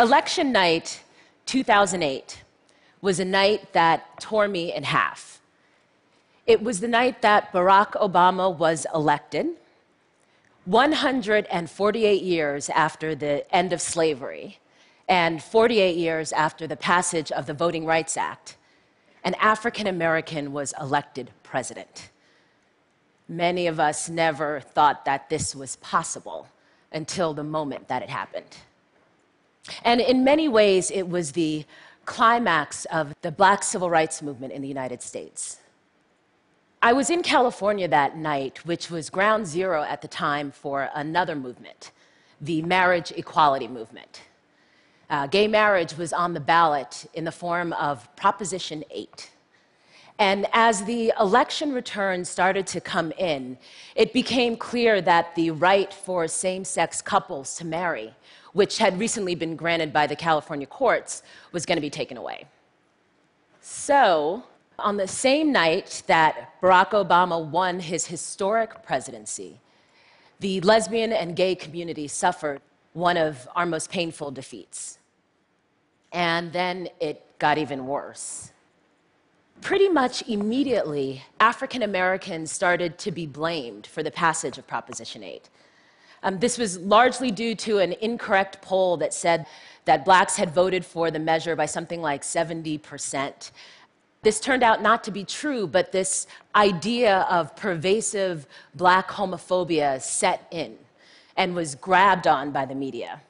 Election night 2008 was a night that tore me in half. It was the night that Barack Obama was elected, 148 years after the end of slavery, and 48 years after the passage of the Voting Rights Act. An African American was elected president. Many of us never thought that this was possible until the moment that it happened. And in many ways, it was the climax of the black civil rights movement in the United States. I was in California that night, which was ground zero at the time for another movement, the marriage equality movement. Uh, gay marriage was on the ballot in the form of Proposition 8. And as the election returns started to come in, it became clear that the right for same sex couples to marry which had recently been granted by the California courts, was going to be taken away. So, on the same night that Barack Obama won his historic presidency, the lesbian and gay community suffered one of our most painful defeats. And then it got even worse. Pretty much immediately, African Americans started to be blamed for the passage of Proposition 8. Um, this was largely due to an incorrect poll that said that blacks had voted for the measure by something like 70%. This turned out not to be true, but this idea of pervasive black homophobia set in and was grabbed on by the media.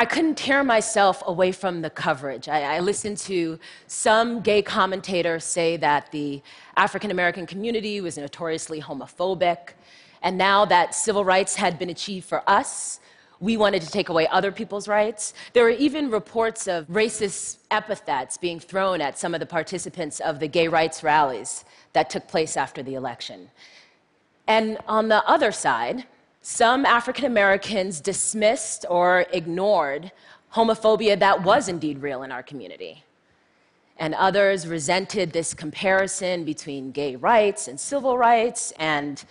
I couldn't tear myself away from the coverage. I, I listened to some gay commentators say that the African American community was notoriously homophobic. And now that civil rights had been achieved for us, we wanted to take away other people's rights. There were even reports of racist epithets being thrown at some of the participants of the gay rights rallies that took place after the election. And on the other side, some African Americans dismissed or ignored homophobia that was indeed real in our community. And others resented this comparison between gay rights and civil rights and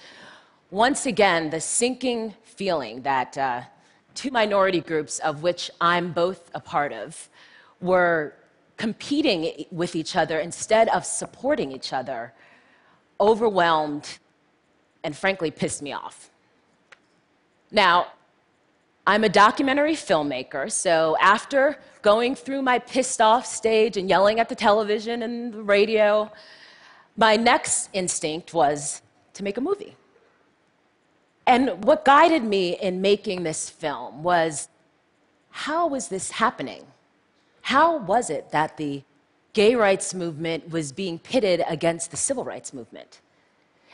once again, the sinking feeling that uh, two minority groups, of which I'm both a part of, were competing with each other instead of supporting each other, overwhelmed and frankly pissed me off. Now, I'm a documentary filmmaker, so after going through my pissed off stage and yelling at the television and the radio, my next instinct was to make a movie. And what guided me in making this film was how was this happening? How was it that the gay rights movement was being pitted against the civil rights movement?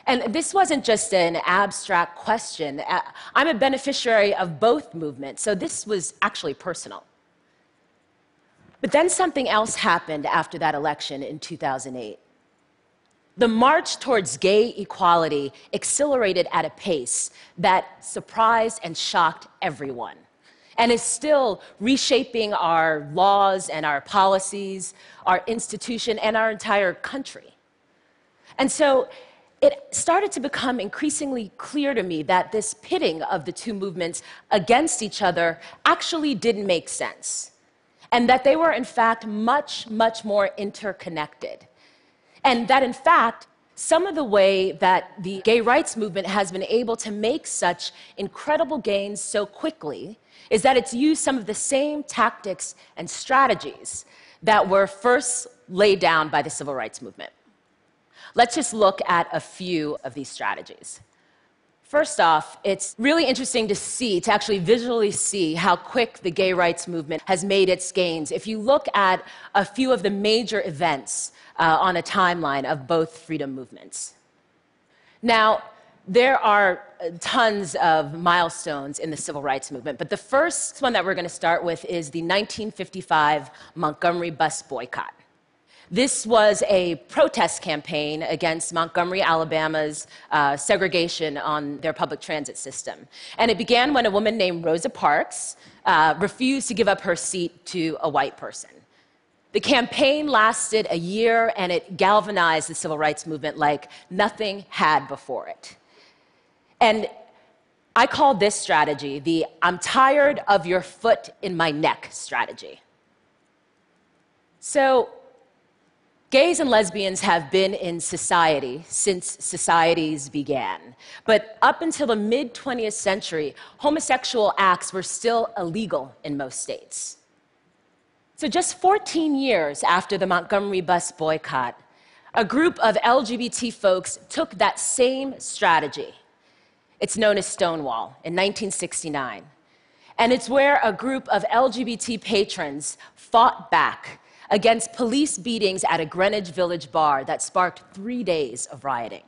And this wasn't just an abstract question. Uh, I'm a beneficiary of both movements, so this was actually personal. But then something else happened after that election in 2008. The march towards gay equality accelerated at a pace that surprised and shocked everyone and is still reshaping our laws and our policies, our institution, and our entire country. And so it started to become increasingly clear to me that this pitting of the two movements against each other actually didn't make sense, and that they were, in fact, much, much more interconnected. And that, in fact, some of the way that the gay rights movement has been able to make such incredible gains so quickly is that it's used some of the same tactics and strategies that were first laid down by the civil rights movement. Let's just look at a few of these strategies. First off, it's really interesting to see, to actually visually see how quick the gay rights movement has made its gains. If you look at a few of the major events uh, on a timeline of both freedom movements. Now, there are uh, tons of milestones in the civil rights movement, but the first one that we're going to start with is the 1955 Montgomery bus boycott. This was a protest campaign against Montgomery, Alabama's uh, segregation on their public transit system. And it began when a woman named Rosa Parks uh, refused to give up her seat to a white person. The campaign lasted a year and it galvanized the civil rights movement like nothing had before it. And I call this strategy the I'm tired of your foot in my neck strategy. So, gays and lesbians have been in society since societies began. But up until the mid 20th century, homosexual acts were still illegal in most states. So, just 14 years after the Montgomery bus boycott, a group of LGBT folks took that same strategy it's known as Stonewall in 1969. And it's where a group of LGBT patrons fought back against police beatings at a Greenwich Village bar that sparked three days of rioting.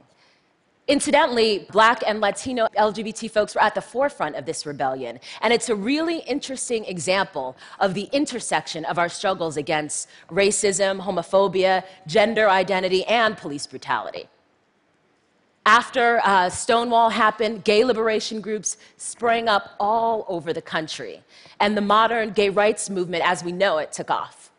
Incidentally, Black and Latino LGBT folks were at the forefront of this rebellion, and it's a really interesting example of the intersection of our struggles against racism, homophobia, gender identity, and police brutality. After uh, Stonewall happened, gay liberation groups sprang up all over the country, and the modern gay rights movement, as we know it, took off.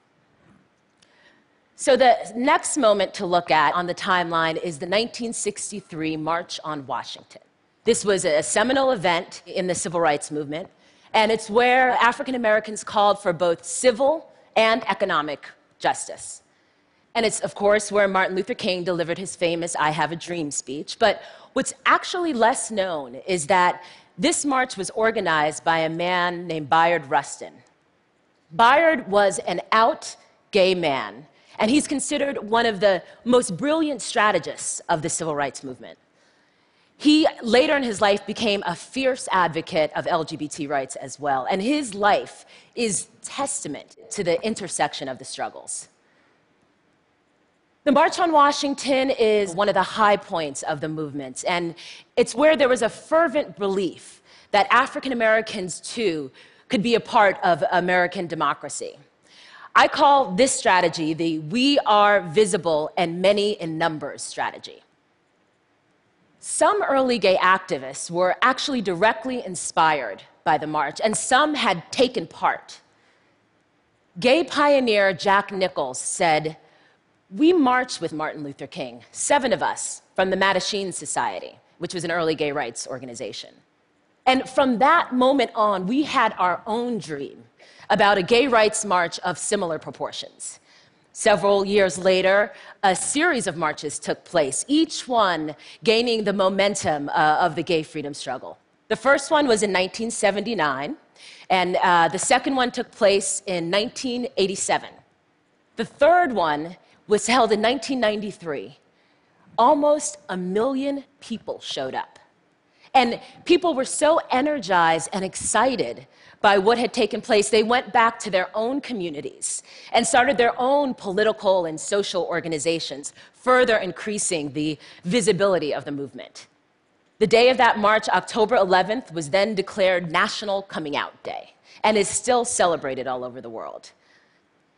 So, the next moment to look at on the timeline is the 1963 March on Washington. This was a seminal event in the civil rights movement, and it's where African Americans called for both civil and economic justice. And it's, of course, where Martin Luther King delivered his famous I Have a Dream speech. But what's actually less known is that this march was organized by a man named Bayard Rustin. Bayard was an out gay man, and he's considered one of the most brilliant strategists of the civil rights movement. He later in his life became a fierce advocate of LGBT rights as well, and his life is testament to the intersection of the struggles. The March on Washington is one of the high points of the movement, and it's where there was a fervent belief that African Americans too could be a part of American democracy. I call this strategy the We Are Visible and Many in Numbers strategy. Some early gay activists were actually directly inspired by the march, and some had taken part. Gay pioneer Jack Nichols said, we marched with Martin Luther King, seven of us, from the Mattachine Society, which was an early gay rights organization. And from that moment on, we had our own dream about a gay rights march of similar proportions. Several years later, a series of marches took place, each one gaining the momentum uh, of the gay freedom struggle. The first one was in 1979, and uh, the second one took place in 1987. The third one was held in 1993. Almost a million people showed up. And people were so energized and excited by what had taken place, they went back to their own communities and started their own political and social organizations, further increasing the visibility of the movement. The day of that march, October 11th, was then declared National Coming Out Day and is still celebrated all over the world.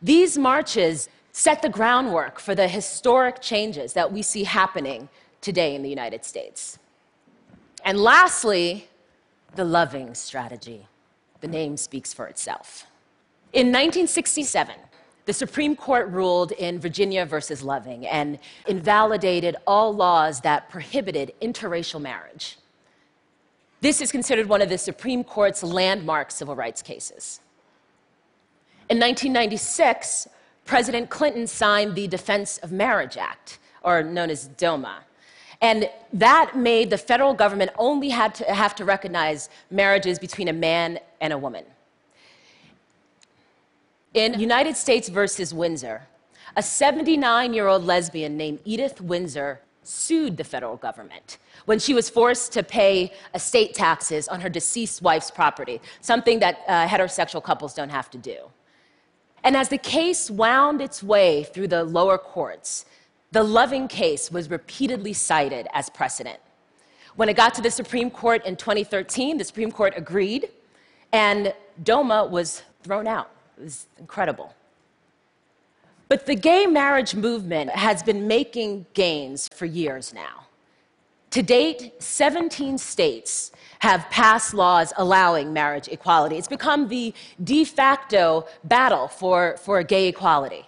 These marches set the groundwork for the historic changes that we see happening today in the United States. And lastly, the loving strategy. The name speaks for itself. In 1967, the Supreme Court ruled in Virginia versus Loving and invalidated all laws that prohibited interracial marriage. This is considered one of the Supreme Court's landmark civil rights cases. In 1996, President Clinton signed the Defense of Marriage Act, or known as DOMA. And that made the federal government only had to have to recognize marriages between a man and a woman. In United States versus Windsor, a 79 year old lesbian named Edith Windsor sued the federal government when she was forced to pay estate taxes on her deceased wife's property, something that uh, heterosexual couples don't have to do. And as the case wound its way through the lower courts, the Loving case was repeatedly cited as precedent. When it got to the Supreme Court in 2013, the Supreme Court agreed, and DOMA was thrown out. It was incredible. But the gay marriage movement has been making gains for years now. To date, 17 states have passed laws allowing marriage equality. It's become the de facto battle for, for gay equality.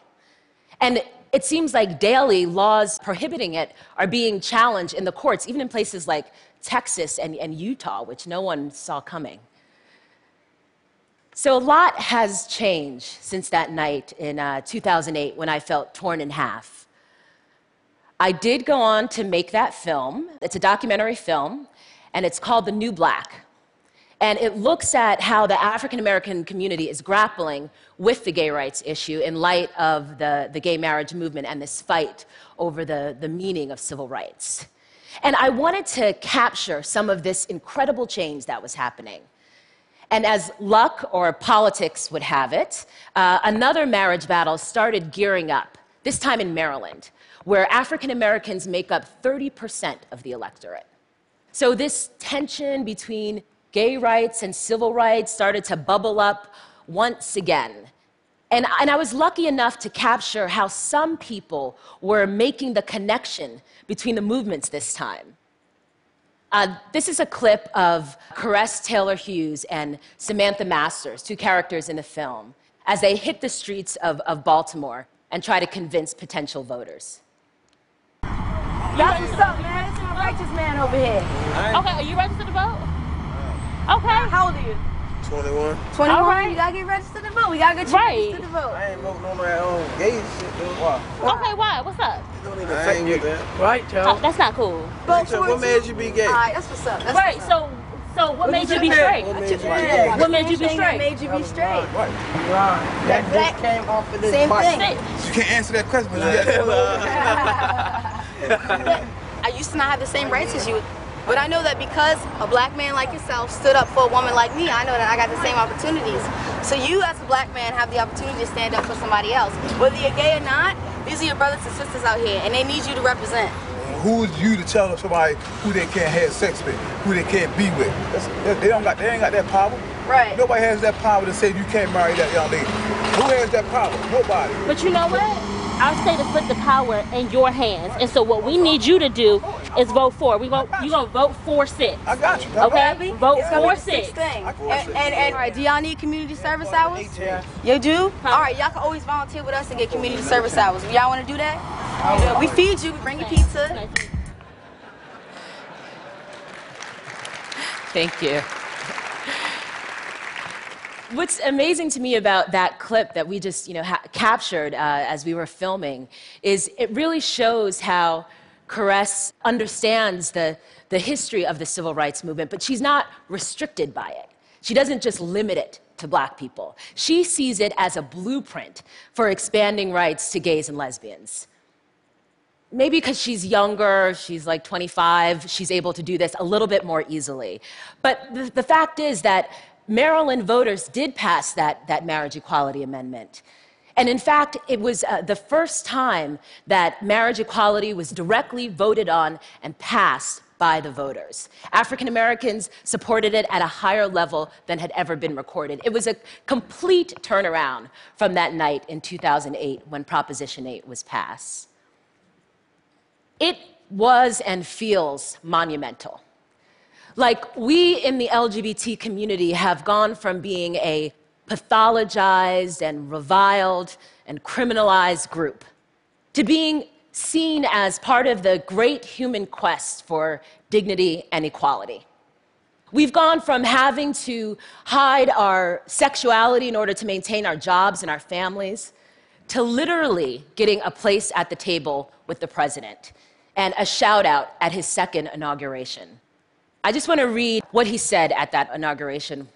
And it seems like daily laws prohibiting it are being challenged in the courts, even in places like Texas and, and Utah, which no one saw coming. So, a lot has changed since that night in uh, 2008 when I felt torn in half. I did go on to make that film. It's a documentary film, and it's called The New Black. And it looks at how the African American community is grappling with the gay rights issue in light of the, the gay marriage movement and this fight over the, the meaning of civil rights. And I wanted to capture some of this incredible change that was happening. And as luck or politics would have it, uh, another marriage battle started gearing up, this time in Maryland, where African Americans make up 30% of the electorate. So, this tension between gay rights and civil rights started to bubble up once again. And, and, I was lucky enough to capture how some people were making the connection between the movements this time. Uh, this is a clip of Caress Taylor Hughes and Samantha Masters, two characters in the film, as they hit the streets of, of Baltimore and try to convince potential voters. That's what's up, man. It's a righteous man over here. Okay, are you registered to vote? Okay. How old are you? 21. 21. All right. You gotta get registered to vote. We gotta get you Right. registered to vote. I ain't voting on that own gay shit though. Why? Okay, why? What's up? It don't even affect me. That. Right, Oh, Joe. that's not cool. Vote So for what it, made you be gay? All right, that's what's up. That's Right. what's up. So, so what made you be straight? What made you be Yeah. gay? What made you be Same thing that straight? made you be straight. Right. Right. That Black- came off of this Same bike. thing. You can't answer that question, but you I used to not have the same rights as you. But I know that because a black man like yourself stood up for a woman like me, I know that I got the same opportunities. So you as a black man have the opportunity to stand up for somebody else. Whether you're gay or not, these are your brothers and sisters out here, and they need you to represent. Who's you to tell somebody who they can't have sex with, who they can't be with? That's, they don't got, they ain't got that power. Right. Nobody has that power to say you can't marry that young lady. Who has that power? Nobody. But you know what? Our state has put the power in your hands, and so what we need you to do is vote for. We vote. You gonna vote for six. I got you. Okay. Vote It's for be the sixth six. thing. I And, and, and, all right, do y'all need community service hours? You do? All right, y'all can always volunteer with us and get community service hours. Y'all want to do that? We feed you, we bring you pizza. Thank you. What's amazing to me about that clip that we just you know, ha- captured uh, as we were filming is it really shows how Caress understands the, the history of the civil rights movement, but she's not restricted by it. She doesn't just limit it to black people. She sees it as a blueprint for expanding rights to gays and lesbians maybe because she's younger, she's like 25, she's able to do this a little bit more easily. But the, the fact is that Maryland voters did pass that, that marriage equality amendment. And in fact, it was uh, the first time that marriage equality was directly voted on and passed by the voters. African Americans supported it at a higher level than had ever been recorded. It was a complete turnaround from that night in 2008 when Proposition 8 was passed. It was and feels monumental. Like we in the LGBT community have gone from being a pathologized and reviled and criminalized group to being seen as part of the great human quest for dignity and equality. We've gone from having to hide our sexuality in order to maintain our jobs and our families to literally getting a place at the table with the president and a shout out at his second inauguration. I just want to read what he said at that inauguration.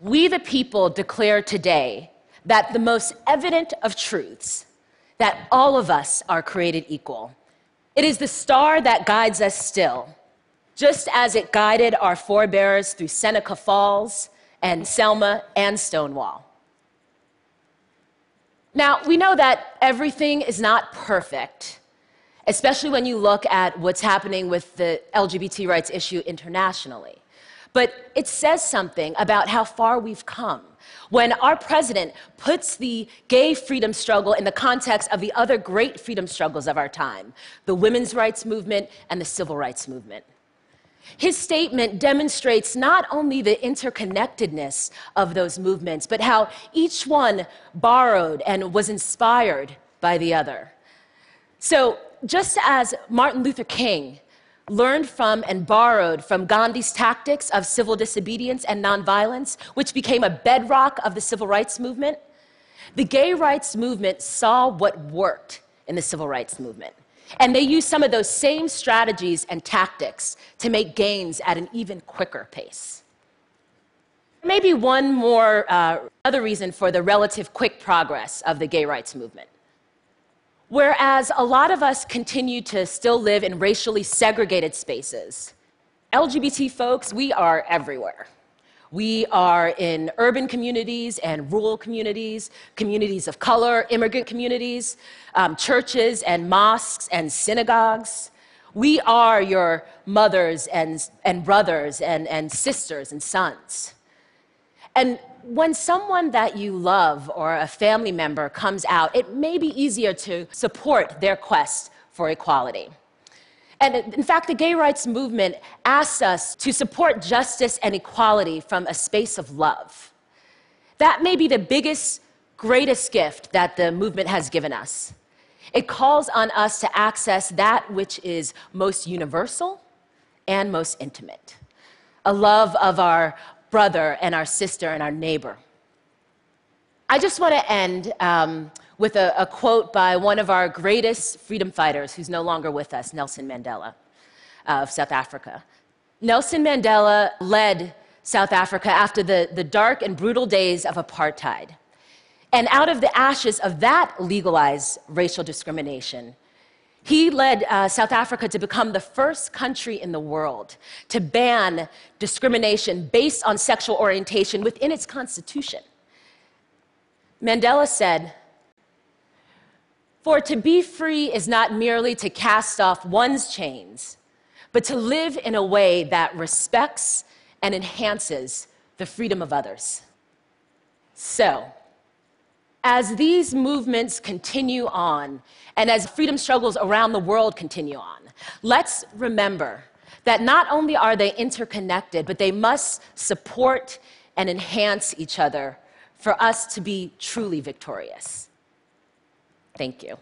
We, the people, declare today that the most evident of truths, that all of us are created equal. It is the star that guides us still, just as it guided our forebears through Seneca Falls and Selma and Stonewall. Now, we know that everything is not perfect, especially when you look at what's happening with the LGBT rights issue internationally. But it says something about how far we've come when our president puts the gay freedom struggle in the context of the other great freedom struggles of our time the women's rights movement and the civil rights movement. His statement demonstrates not only the interconnectedness of those movements, but how each one borrowed and was inspired by the other. So, just as Martin Luther King learned from and borrowed from Gandhi's tactics of civil disobedience and nonviolence, which became a bedrock of the civil rights movement, the gay rights movement saw what worked in the civil rights movement. And they used some of those same strategies and tactics to make gains at an even quicker pace. Maybe one more uh, other reason for the relative quick progress of the gay rights movement. Whereas a lot of us continue to still live in racially segregated spaces, LGBT folks, we are everywhere. We are in urban communities and rural communities, communities of color, immigrant communities, um, churches and mosques and synagogues. We are your mothers and, and brothers and, and sisters and sons. And when someone that you love or a family member comes out, it may be easier to support their quest for equality. And in fact, the gay rights movement asks us to support justice and equality from a space of love. That may be the biggest, greatest gift that the movement has given us. It calls on us to access that which is most universal and most intimate a love of our brother and our sister and our neighbor. I just want to end um, with a, a quote by one of our greatest freedom fighters who's no longer with us, Nelson Mandela uh, of South Africa. Nelson Mandela led South Africa after the, the dark and brutal days of apartheid. And out of the ashes of that legalized racial discrimination, he led uh, South Africa to become the first country in the world to ban discrimination based on sexual orientation within its constitution. Mandela said, for to be free is not merely to cast off one's chains, but to live in a way that respects and enhances the freedom of others. So, as these movements continue on, and as freedom struggles around the world continue on, let's remember that not only are they interconnected, but they must support and enhance each other for us to be truly victorious. Thank you.